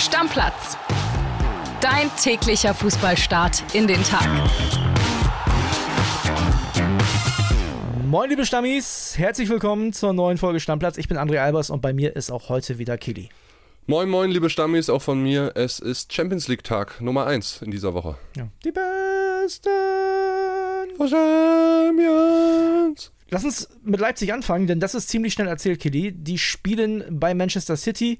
Stammplatz. Dein täglicher Fußballstart in den Tag. Moin, liebe Stammis, herzlich willkommen zur neuen Folge Stammplatz. Ich bin André Albers und bei mir ist auch heute wieder Kili. Moin, moin, liebe Stammis, auch von mir. Es ist Champions League Tag Nummer 1 in dieser Woche. Ja. Die Besten Champions. Lass uns mit Leipzig anfangen, denn das ist ziemlich schnell erzählt, Kili. Die spielen bei Manchester City,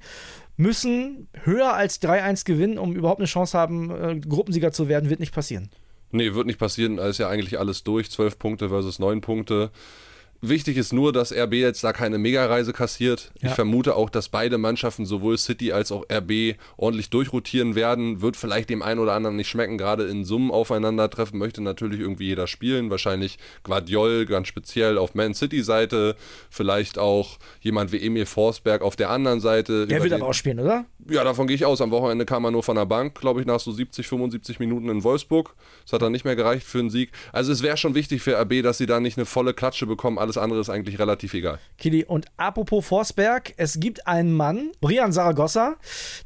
müssen höher als 3-1 gewinnen, um überhaupt eine Chance haben, äh, Gruppensieger zu werden. Wird nicht passieren. Nee, wird nicht passieren. Da ist ja eigentlich alles durch. 12 Punkte versus 9 Punkte. Wichtig ist nur, dass RB jetzt da keine Megareise kassiert. Ja. Ich vermute auch, dass beide Mannschaften, sowohl City als auch RB, ordentlich durchrotieren werden. Wird vielleicht dem einen oder anderen nicht schmecken, gerade in Summen aufeinandertreffen. Möchte natürlich irgendwie jeder spielen. Wahrscheinlich Guardiol ganz speziell auf Man City-Seite. Vielleicht auch jemand wie Emil Forsberg auf der anderen Seite. Der wird den- aber auch spielen, oder? Ja, davon gehe ich aus. Am Wochenende kam er nur von der Bank, glaube ich, nach so 70, 75 Minuten in Wolfsburg. Das hat dann nicht mehr gereicht für einen Sieg. Also es wäre schon wichtig für RB, dass sie da nicht eine volle Klatsche bekommen. Alles andere ist eigentlich relativ egal. Kili, und apropos Forsberg, es gibt einen Mann, Brian Zaragoza,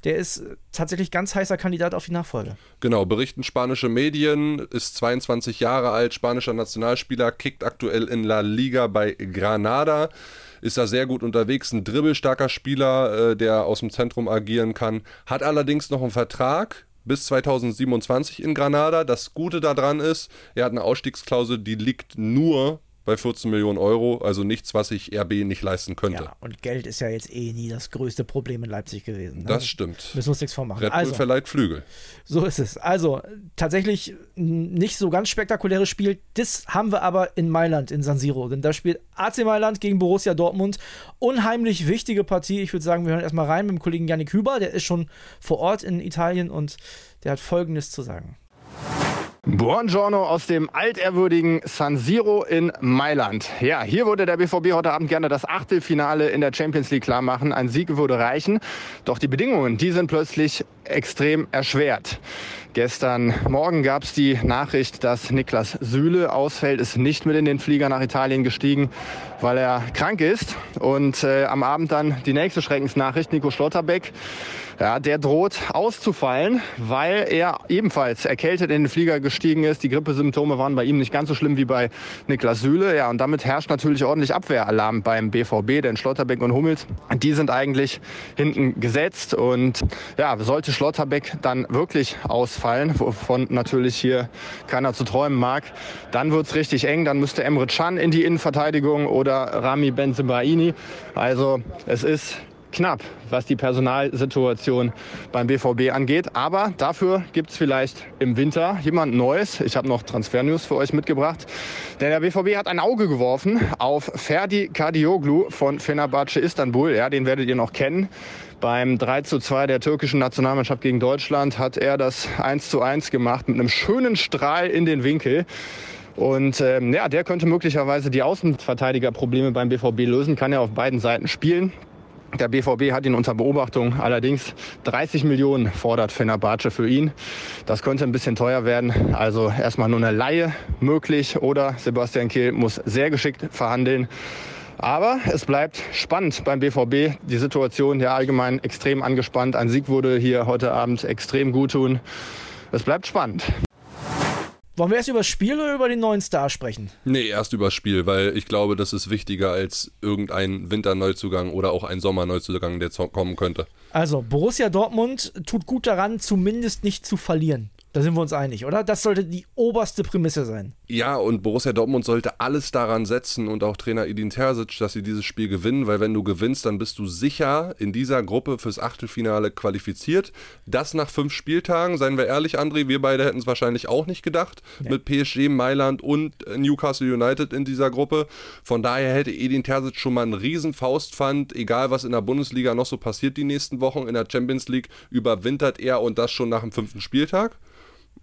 der ist äh, tatsächlich ganz heißer Kandidat auf die Nachfolge. Genau, berichten spanische Medien, ist 22 Jahre alt, spanischer Nationalspieler, kickt aktuell in La Liga bei Granada. Ist da sehr gut unterwegs, ein dribbelstarker Spieler, äh, der aus dem Zentrum agieren kann. Hat allerdings noch einen Vertrag bis 2027 in Granada. Das Gute daran ist, er hat eine Ausstiegsklausel, die liegt nur bei 14 Millionen Euro, also nichts, was sich RB nicht leisten könnte. Ja, und Geld ist ja jetzt eh nie das größte Problem in Leipzig gewesen. Ne? Das stimmt. Müssen wir uns nichts vormachen. Red Bull Also, verleiht Flügel. so ist es. Also, tatsächlich nicht so ganz spektakuläres Spiel. Das haben wir aber in Mailand, in San Siro. Denn da spielt AC Mailand gegen Borussia Dortmund. Unheimlich wichtige Partie. Ich würde sagen, wir hören erstmal rein mit dem Kollegen Yannick Hüber. Der ist schon vor Ort in Italien und der hat Folgendes zu sagen. Buongiorno aus dem altehrwürdigen San Siro in Mailand. Ja, hier würde der BVB heute Abend gerne das Achtelfinale in der Champions League klar machen. Ein Sieg würde reichen. Doch die Bedingungen, die sind plötzlich extrem erschwert. Gestern Morgen gab es die Nachricht, dass Niklas Süle ausfällt, ist nicht mit in den Flieger nach Italien gestiegen, weil er krank ist. Und äh, am Abend dann die nächste Schreckensnachricht, Nico Schlotterbeck. Ja, der droht auszufallen, weil er ebenfalls erkältet in den Flieger gestiegen ist. Die Grippesymptome waren bei ihm nicht ganz so schlimm wie bei Niklas Süle. Ja, und damit herrscht natürlich ordentlich Abwehralarm beim BVB, denn Schlotterbeck und Hummels, die sind eigentlich hinten gesetzt. Und ja, sollte Schlotterbeck dann wirklich ausfallen, wovon natürlich hier keiner zu träumen mag, dann wird's richtig eng. Dann müsste Emre Can in die Innenverteidigung oder Rami Benzebaini. Also es ist knapp, was die Personalsituation beim BVB angeht. Aber dafür gibt es vielleicht im Winter jemand Neues. Ich habe noch Transfernews für euch mitgebracht. Denn der BVB hat ein Auge geworfen auf Ferdi Kadioglu von Fenerbahce Istanbul. Ja, den werdet ihr noch kennen. Beim 3 zu 2 der türkischen Nationalmannschaft gegen Deutschland hat er das 1 zu 1 gemacht mit einem schönen Strahl in den Winkel. Und ähm, ja, der könnte möglicherweise die Außenverteidigerprobleme beim BVB lösen, kann er auf beiden Seiten spielen. Der BVB hat ihn unter Beobachtung. Allerdings 30 Millionen fordert Fenerbahce für ihn. Das könnte ein bisschen teuer werden. Also erstmal nur eine Laie möglich oder Sebastian Kehl muss sehr geschickt verhandeln. Aber es bleibt spannend beim BVB. Die Situation ja allgemein extrem angespannt. Ein Sieg würde hier heute Abend extrem gut tun. Es bleibt spannend. Wollen wir erst über das Spiel oder über den neuen Star sprechen? Nee, erst übers Spiel, weil ich glaube, das ist wichtiger als irgendein Winterneuzugang oder auch ein Sommerneuzugang, der kommen könnte. Also, Borussia Dortmund tut gut daran, zumindest nicht zu verlieren. Da sind wir uns einig, oder? Das sollte die oberste Prämisse sein. Ja, und Borussia Dortmund sollte alles daran setzen und auch Trainer Edin Terzic, dass sie dieses Spiel gewinnen, weil wenn du gewinnst, dann bist du sicher in dieser Gruppe fürs Achtelfinale qualifiziert. Das nach fünf Spieltagen, seien wir ehrlich, André, wir beide hätten es wahrscheinlich auch nicht gedacht, mit PSG, Mailand und äh, Newcastle United in dieser Gruppe. Von daher hätte Edin Terzic schon mal einen riesen Faustpfand, egal was in der Bundesliga noch so passiert die nächsten Wochen, in der Champions League überwintert er und das schon nach dem fünften Spieltag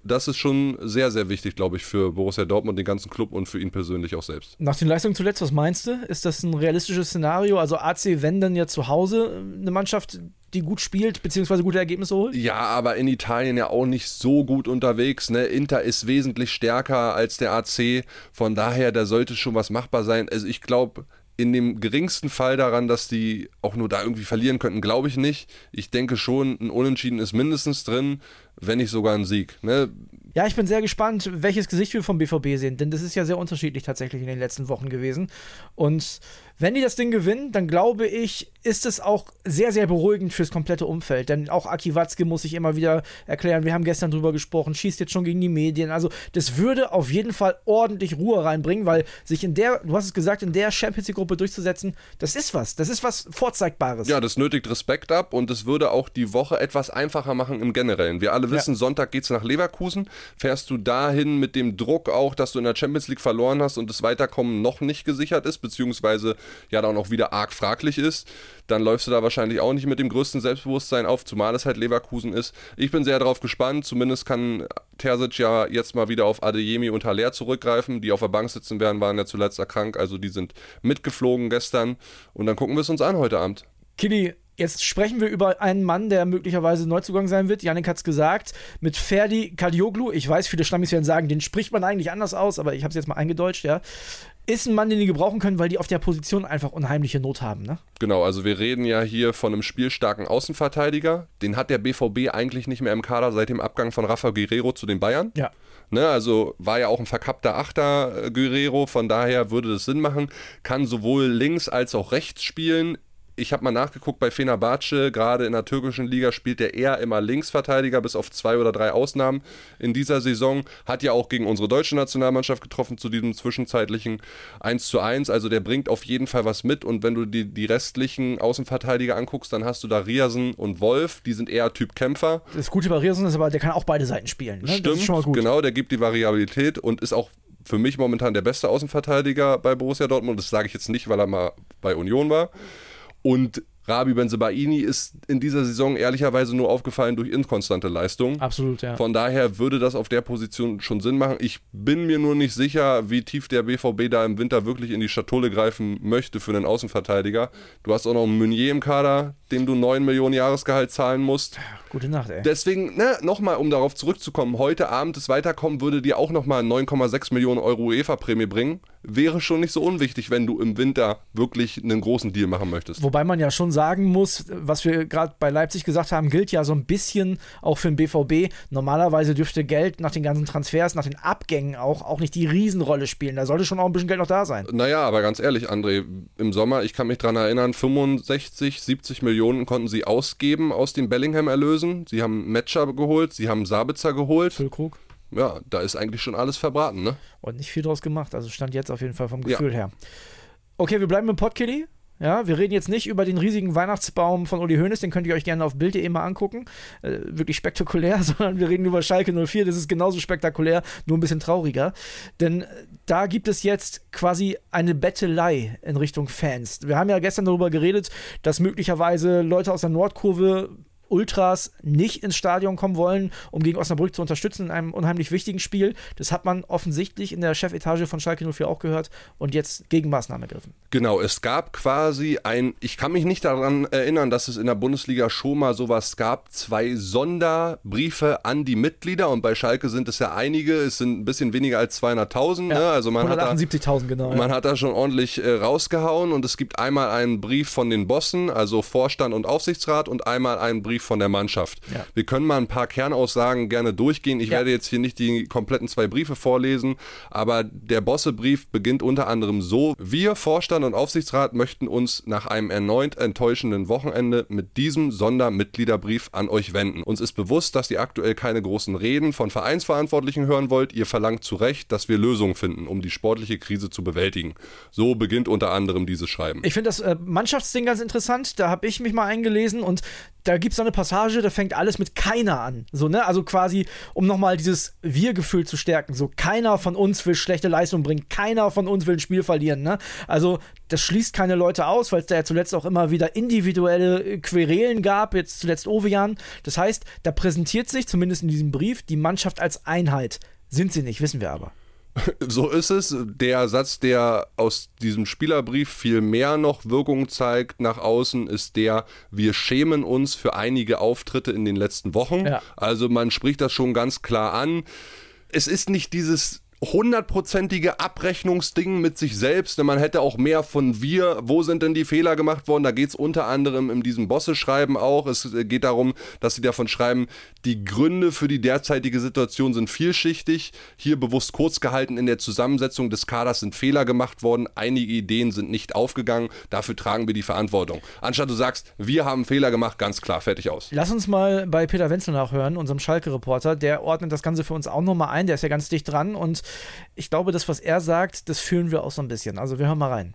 das ist schon sehr, sehr wichtig, glaube ich, für Borussia Dortmund, den ganzen Club und für ihn persönlich auch selbst. Nach den Leistungen zuletzt, was meinst du? Ist das ein realistisches Szenario? Also AC, wenn dann ja zu Hause äh, eine Mannschaft, die gut spielt, beziehungsweise gute Ergebnisse holt? Ja, aber in Italien ja auch nicht so gut unterwegs. Ne? Inter ist wesentlich stärker als der AC. Von daher, da sollte schon was machbar sein. Also ich glaube, in dem geringsten Fall daran, dass die auch nur da irgendwie verlieren könnten, glaube ich nicht. Ich denke schon, ein Unentschieden ist mindestens drin, wenn nicht sogar ein Sieg. Ne? Ja, ich bin sehr gespannt, welches Gesicht wir vom BVB sehen, denn das ist ja sehr unterschiedlich tatsächlich in den letzten Wochen gewesen. Und wenn die das Ding gewinnen, dann glaube ich, ist es auch sehr, sehr beruhigend fürs komplette Umfeld. Denn auch Aki Watzke muss sich immer wieder erklären, wir haben gestern drüber gesprochen, schießt jetzt schon gegen die Medien. Also das würde auf jeden Fall ordentlich Ruhe reinbringen, weil sich in der, du hast es gesagt, in der Champions League-Gruppe durchzusetzen, das ist was. Das ist was Vorzeigbares. Ja, das nötigt Respekt ab und es würde auch die Woche etwas einfacher machen im Generellen. Wir alle wissen, ja. Sonntag geht es nach Leverkusen. Fährst du dahin mit dem Druck auch, dass du in der Champions League verloren hast und das Weiterkommen noch nicht gesichert ist, beziehungsweise ja dann auch wieder arg fraglich ist, dann läufst du da wahrscheinlich auch nicht mit dem größten Selbstbewusstsein auf, zumal es halt Leverkusen ist. Ich bin sehr darauf gespannt. Zumindest kann Terzic ja jetzt mal wieder auf Adeyemi und Haller zurückgreifen. Die auf der Bank sitzen werden, waren ja zuletzt erkrankt. Also die sind mitgeflogen gestern. Und dann gucken wir es uns an heute Abend. Kili, Jetzt sprechen wir über einen Mann, der möglicherweise Neuzugang sein wird. Janik hat es gesagt. Mit Ferdi Kadioglu. Ich weiß, viele Stammis werden sagen, den spricht man eigentlich anders aus, aber ich habe es jetzt mal eingedeutscht, ja ist ein Mann, den die gebrauchen können, weil die auf der Position einfach unheimliche Not haben. Ne? Genau, also wir reden ja hier von einem spielstarken Außenverteidiger. Den hat der BVB eigentlich nicht mehr im Kader seit dem Abgang von Rafa Guerrero zu den Bayern. Ja. Ne, also war ja auch ein verkappter Achter äh, Guerrero, von daher würde das Sinn machen. Kann sowohl links als auch rechts spielen, ich habe mal nachgeguckt bei Fenerbahce, gerade in der türkischen Liga spielt er eher immer Linksverteidiger, bis auf zwei oder drei Ausnahmen in dieser Saison. Hat ja auch gegen unsere deutsche Nationalmannschaft getroffen zu diesem zwischenzeitlichen 1 zu 1. Also der bringt auf jeden Fall was mit. Und wenn du die, die restlichen Außenverteidiger anguckst, dann hast du da Riasen und Wolf, die sind eher Typ Kämpfer. Das Gute bei Riasen ist aber, der kann auch beide Seiten spielen. Ne? Stimmt, genau, der gibt die Variabilität und ist auch für mich momentan der beste Außenverteidiger bei Borussia Dortmund. Das sage ich jetzt nicht, weil er mal bei Union war. Und Rabi Benzebaini ist in dieser Saison ehrlicherweise nur aufgefallen durch inkonstante Leistung. Absolut, ja. Von daher würde das auf der Position schon Sinn machen. Ich bin mir nur nicht sicher, wie tief der BVB da im Winter wirklich in die Schatulle greifen möchte für einen Außenverteidiger. Du hast auch noch einen Meunier im Kader, dem du 9 Millionen Jahresgehalt zahlen musst. Gute Nacht, ey. Deswegen, ne, nochmal, um darauf zurückzukommen, heute Abend das Weiterkommen würde dir auch nochmal 9,6 Millionen Euro UEFA-Prämie bringen wäre schon nicht so unwichtig, wenn du im Winter wirklich einen großen Deal machen möchtest. Wobei man ja schon sagen muss, was wir gerade bei Leipzig gesagt haben, gilt ja so ein bisschen auch für den BVB. Normalerweise dürfte Geld nach den ganzen Transfers, nach den Abgängen auch, auch nicht die Riesenrolle spielen. Da sollte schon auch ein bisschen Geld noch da sein. Naja, aber ganz ehrlich, André, im Sommer, ich kann mich daran erinnern, 65, 70 Millionen konnten sie ausgeben aus den Bellingham-Erlösen. Sie haben Matcher geholt, sie haben Sabitzer geholt. Füllkrug ja, da ist eigentlich schon alles verbraten, ne? Und nicht viel draus gemacht. Also stand jetzt auf jeden Fall vom Gefühl ja. her. Okay, wir bleiben im Podkitty. Ja, wir reden jetzt nicht über den riesigen Weihnachtsbaum von Uli Hoeneß, den könnt ihr euch gerne auf Bild.de mal angucken. Äh, wirklich spektakulär, sondern wir reden über Schalke 04. Das ist genauso spektakulär, nur ein bisschen trauriger. Denn äh, da gibt es jetzt quasi eine Bettelei in Richtung Fans. Wir haben ja gestern darüber geredet, dass möglicherweise Leute aus der Nordkurve Ultras nicht ins Stadion kommen wollen, um gegen Osnabrück zu unterstützen in einem unheimlich wichtigen Spiel. Das hat man offensichtlich in der Chefetage von Schalke 04 auch gehört und jetzt Gegenmaßnahmen ergriffen. Genau, es gab quasi ein, ich kann mich nicht daran erinnern, dass es in der Bundesliga schon mal sowas gab, zwei Sonderbriefe an die Mitglieder und bei Schalke sind es ja einige, es sind ein bisschen weniger als 200.000, ja, ne? also man 178.000 genau. Man ja. hat da schon ordentlich äh, rausgehauen und es gibt einmal einen Brief von den Bossen, also Vorstand und Aufsichtsrat und einmal einen Brief von der Mannschaft. Ja. Wir können mal ein paar Kernaussagen gerne durchgehen. Ich ja. werde jetzt hier nicht die kompletten zwei Briefe vorlesen, aber der Bossebrief beginnt unter anderem so: Wir, Vorstand und Aufsichtsrat, möchten uns nach einem erneut enttäuschenden Wochenende mit diesem Sondermitgliederbrief an euch wenden. Uns ist bewusst, dass ihr aktuell keine großen Reden von Vereinsverantwortlichen hören wollt. Ihr verlangt zu Recht, dass wir Lösungen finden, um die sportliche Krise zu bewältigen. So beginnt unter anderem dieses Schreiben. Ich finde das äh, Mannschaftsding ganz interessant. Da habe ich mich mal eingelesen und da gibt es eine Passage, da fängt alles mit keiner an. So, ne? Also quasi, um nochmal dieses Wir-Gefühl zu stärken. So, keiner von uns will schlechte Leistung bringen, keiner von uns will ein Spiel verlieren. Ne? Also, das schließt keine Leute aus, weil es da ja zuletzt auch immer wieder individuelle Querelen gab, jetzt zuletzt Ovejan. Das heißt, da präsentiert sich, zumindest in diesem Brief, die Mannschaft als Einheit. Sind sie nicht, wissen wir aber. So ist es. Der Satz, der aus diesem Spielerbrief viel mehr noch Wirkung zeigt nach außen, ist der, wir schämen uns für einige Auftritte in den letzten Wochen. Ja. Also man spricht das schon ganz klar an. Es ist nicht dieses hundertprozentige Abrechnungsding mit sich selbst. Man hätte auch mehr von wir, wo sind denn die Fehler gemacht worden? Da geht es unter anderem in diesem Bosse-Schreiben auch. Es geht darum, dass sie davon schreiben, die Gründe für die derzeitige Situation sind vielschichtig. Hier bewusst kurz gehalten in der Zusammensetzung des Kaders sind Fehler gemacht worden. Einige Ideen sind nicht aufgegangen. Dafür tragen wir die Verantwortung. Anstatt du sagst, wir haben Fehler gemacht, ganz klar, fertig aus. Lass uns mal bei Peter Wenzel nachhören, unserem Schalke-Reporter. Der ordnet das Ganze für uns auch nochmal ein. Der ist ja ganz dicht dran und ich glaube, das, was er sagt, das fühlen wir auch so ein bisschen. Also wir hören mal rein.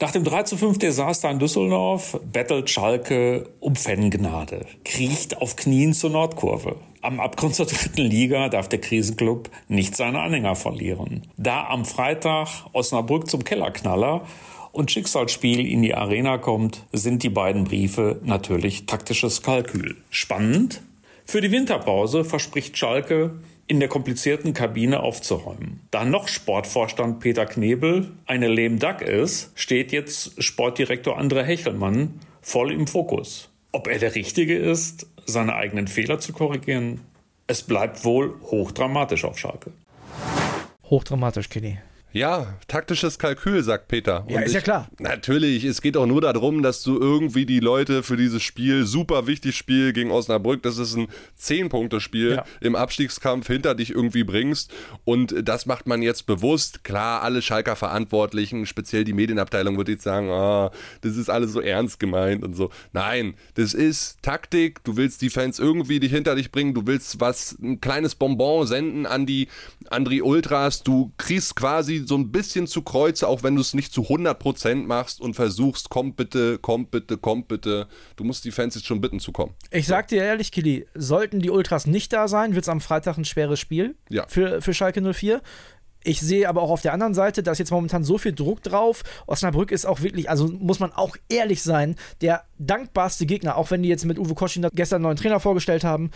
Nach dem 3 zu 5 Desaster in Düsseldorf bettelt Schalke um Fangnade, kriecht auf Knien zur Nordkurve. Am Abgrund zur dritten Liga darf der Krisenclub nicht seine Anhänger verlieren. Da am Freitag Osnabrück zum Kellerknaller und Schicksalsspiel in die Arena kommt, sind die beiden Briefe natürlich taktisches Kalkül. Spannend? Für die Winterpause verspricht Schalke in der komplizierten Kabine aufzuräumen. Da noch Sportvorstand Peter Knebel eine lame duck ist, steht jetzt Sportdirektor André Hechelmann voll im Fokus. Ob er der Richtige ist, seine eigenen Fehler zu korrigieren, es bleibt wohl hochdramatisch auf Schalke. Hochdramatisch, Kenny. Ja, taktisches Kalkül, sagt Peter. Ja, Und ist ich, ja klar. Natürlich, es geht auch nur darum, dass du irgendwie die Leute für dieses Spiel, super wichtiges Spiel gegen Osnabrück, das ist ein 10-Punkte-Spiel Ja. im Abstiegskampf hinter dich irgendwie bringst. Und das macht man jetzt bewusst. Klar, alle Schalker Verantwortlichen, speziell die Medienabteilung, wird jetzt sagen, ah, das ist alles so ernst gemeint und so. Nein, das ist Taktik. Du willst die Fans irgendwie dich hinter dich bringen. Du willst was, ein kleines Bonbon senden an die, an die Ultras. Du kriegst quasi so ein bisschen zu Kreuze, auch wenn du es nicht zu 100% machst und versuchst, kommt bitte, kommt bitte, kommt bitte. Du musst die Fans jetzt schon bitten zu kommen. Ich sag dir ehrlich, Kili, sollten die Ultras nicht da sein, wird es am Freitag ein schweres Spiel Ja. für, für Schalke 04. Ich sehe aber auch auf der anderen Seite, da ist jetzt momentan so viel Druck drauf. Osnabrück ist auch wirklich, also muss man auch ehrlich sein, der dankbarste Gegner, auch wenn die jetzt mit Uwe Koschin gestern einen neuen Trainer vorgestellt haben.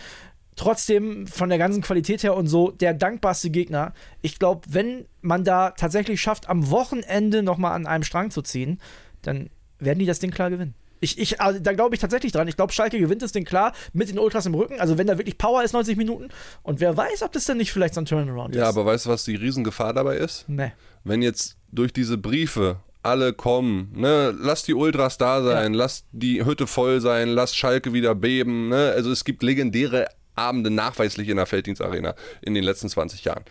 Trotzdem von der ganzen Qualität her und so der dankbarste Gegner. Ich glaube, wenn man da tatsächlich schafft, am Wochenende nochmal an einem Strang zu ziehen, dann werden die das Ding klar gewinnen. Ich, ich, also da glaube ich tatsächlich dran. Ich glaube, Schalke gewinnt das Ding klar mit den Ultras im Rücken. Also wenn da wirklich Power ist, 90 Minuten. Und wer weiß, ob das dann nicht vielleicht so ein Turnaround Ja, ist. aber weißt du, was die Riesengefahr dabei ist? Nee. wenn jetzt durch diese Briefe alle kommen, ne, lass die Ultras da sein, lass die Hütte voll sein, lass Schalke wieder beben, ne? Also es gibt legendäre Abende nachweislich in der Felddienstarena in den letzten 20 Jahren.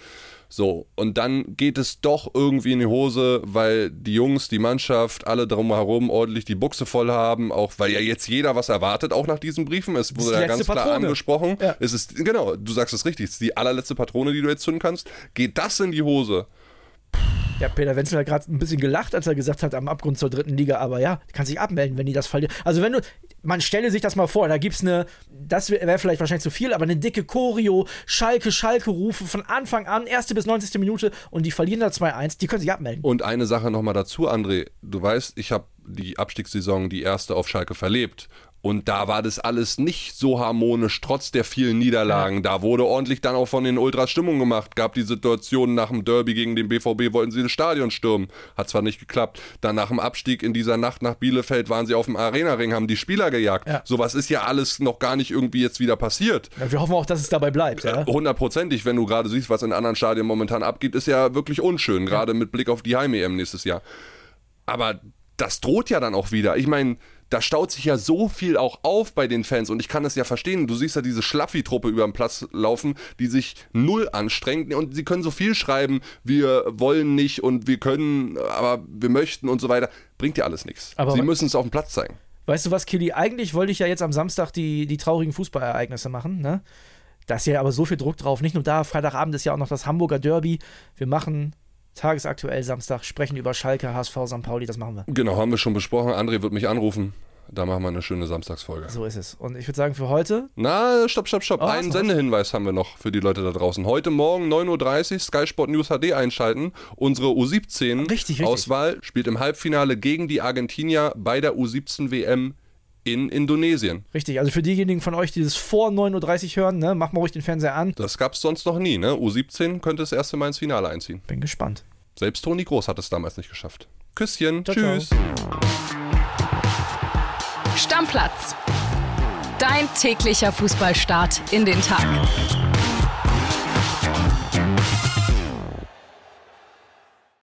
So, und dann geht es doch irgendwie in die Hose, weil die Jungs, die Mannschaft, alle drumherum ordentlich die Buchse voll haben, auch weil ja jetzt jeder was erwartet, auch nach diesen Briefen. Es wurde ja ganz klar Patrone. angesprochen. Ja. Es ist, genau, du sagst es richtig, es ist die allerletzte Patrone, die du jetzt zünden kannst. Geht das in die Hose? Ja, Peter Wenzel hat gerade ein bisschen gelacht, als er gesagt hat, am Abgrund zur dritten Liga. Aber ja, kann sich abmelden, wenn die das verlieren. Also wenn du, man stelle sich das mal vor, da gibt's eine, das wäre wär vielleicht wahrscheinlich zu viel, aber eine dicke Choreo, Schalke, Schalke-Rufe von Anfang an, erste bis 90. Minute und die verlieren da 2-1, die können sich abmelden. Und eine Sache nochmal dazu, André. Du weißt, ich habe die Abstiegssaison, die erste auf Schalke verlebt. Und da war das alles nicht so harmonisch, trotz der vielen Niederlagen. Da wurde ordentlich dann auch von den Ultras Stimmung gemacht. Gab die Situation nach dem Derby gegen den BVB, wollten sie das Stadion stürmen. Hat zwar nicht geklappt. Dann nach dem Abstieg in dieser Nacht nach Bielefeld waren sie auf dem Arena-Ring, haben die Spieler gejagt. Ja. Sowas ist ja alles noch gar nicht irgendwie jetzt wieder passiert. Ja, wir hoffen auch, dass es dabei bleibt. Ja? Hundertprozentig, wenn du gerade siehst, was in anderen Stadien momentan abgeht, ist ja wirklich unschön, gerade mit Blick auf die Heim-EM nächstes Jahr. Aber das droht ja dann auch wieder. Ich meine, da staut sich ja so viel auch auf bei den Fans und ich kann das ja verstehen. Du siehst ja diese Schlaffi-Truppe über den Platz laufen, die sich null anstrengt und sie können so viel schreiben, wir wollen nicht und wir können, aber wir möchten und so weiter. Bringt ja alles nichts. Aber Sie müssen es auf dem Platz zeigen. Weißt du was, Killy? Eigentlich wollte ich ja jetzt am Samstag die, die traurigen Fußballereignisse machen, ne? Da ist ja aber so viel Druck drauf. Nicht nur da, Freitagabend ist ja auch noch das Hamburger Derby. Wir machen tagesaktuell Samstag, sprechen über Schalke, HSV, St. Pauli, das machen wir. Genau, haben wir schon besprochen. André wird mich anrufen. Da machen wir eine schöne Samstagsfolge. So ist es. Und ich würde sagen, für heute, Na, stopp, stopp, stopp. Oh, Einen? Sendehinweis haben wir noch für die Leute da draußen. Heute Morgen 9.30 Uhr Sky Sport News HD einschalten. Unsere Richtig, richtig. U17-Auswahl spielt im Halbfinale gegen die Argentinier bei der U17 WM in Indonesien. richtig, also für diejenigen von euch, die das vor 9.30 Uhr hören, ne, macht mal ruhig den Fernseher an. Das gab's sonst noch nie, ne? U17 könnte das erste Mal ins Finale einziehen. Bin gespannt. Selbst Toni Groß hat es damals nicht geschafft. Küsschen, Ciao, tschüss. Stammplatz. Dein täglicher Fußballstart in den Tag.